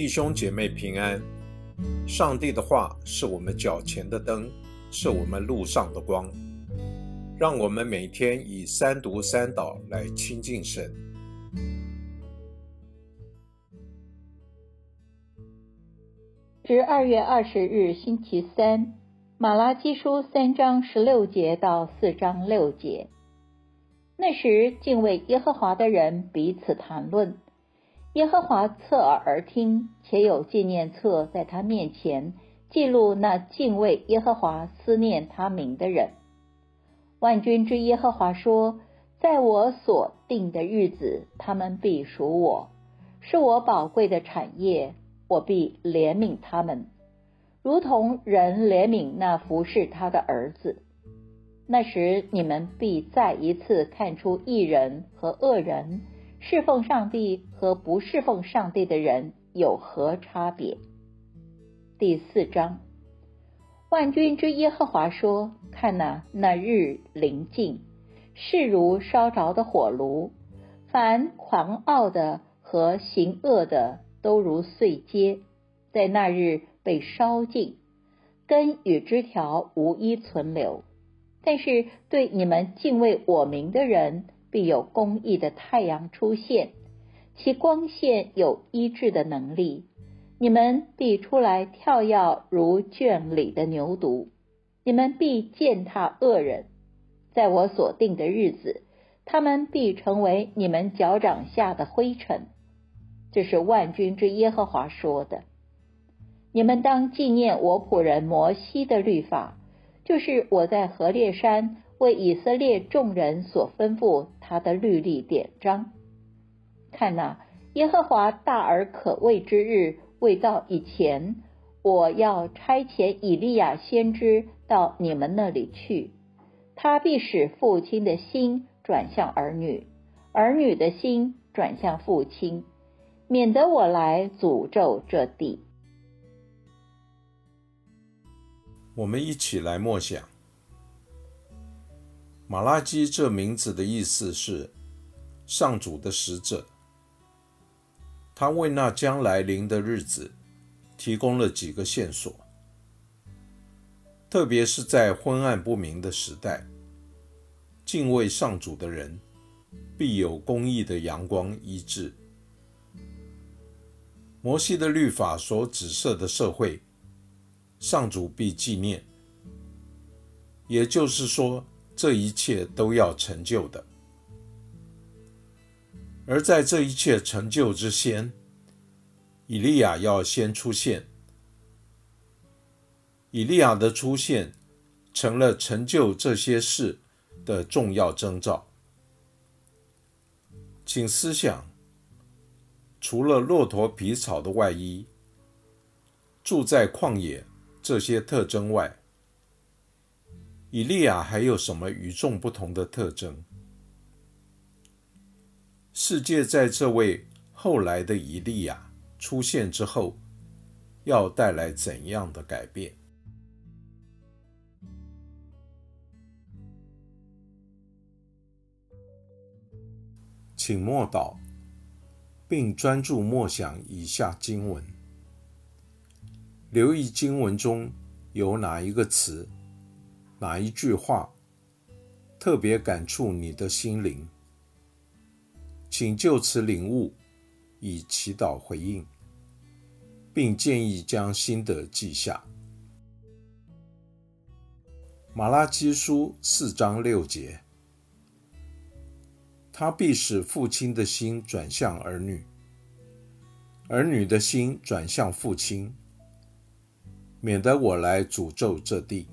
弟兄姐妹平安。上帝的话是我们脚前的灯，是我们路上的光。让我们每天以三读三祷来亲近神。至二月二十日星期三，马拉基书三章十六节到四章六节。那时，敬畏耶和华的人彼此谈论。耶和华侧耳而听，且有纪念册在他面前记录那敬畏耶和华、思念他名的人。万军之耶和华说：“在我所定的日子，他们必属我，是我宝贵的产业，我必怜悯他们，如同人怜悯那服侍他的儿子。那时，你们必再一次看出义人和恶人。”侍奉上帝和不侍奉上帝的人有何差别？第四章，万军之耶和华说：“看哪，那日临近，势如烧着的火炉，凡狂傲的和行恶的都如碎秸，在那日被烧尽，根与枝条无一存留。但是对你们敬畏我名的人。”必有公义的太阳出现，其光线有医治的能力。你们必出来跳跃如圈里的牛犊，你们必践踏恶人。在我所定的日子，他们必成为你们脚掌下的灰尘。这是万军之耶和华说的。你们当纪念我仆人摩西的律法，就是我在何烈山。为以色列众人所吩咐他的律例典章，看哪，耶和华大而可畏之日未到以前，我要差遣以利亚先知到你们那里去，他必使父亲的心转向儿女，儿女的心转向父亲，免得我来诅咒这地。我们一起来默想。马拉基这名字的意思是上主的使者，他为那将来临的日子提供了几个线索，特别是在昏暗不明的时代，敬畏上主的人必有公义的阳光医治。摩西的律法所指涉的社会，上主必纪念，也就是说。这一切都要成就的，而在这一切成就之先，以利亚要先出现。以利亚的出现成了成就这些事的重要征兆。请思想，除了骆驼皮草的外衣、住在旷野这些特征外，以利亚还有什么与众不同的特征？世界在这位后来的以利亚出现之后，要带来怎样的改变？请默祷，并专注默想以下经文，留意经文中有哪一个词。哪一句话特别感触你的心灵？请就此领悟，以祈祷回应，并建议将心得记下。马拉基书四章六节，他必使父亲的心转向儿女，儿女的心转向父亲，免得我来诅咒这地。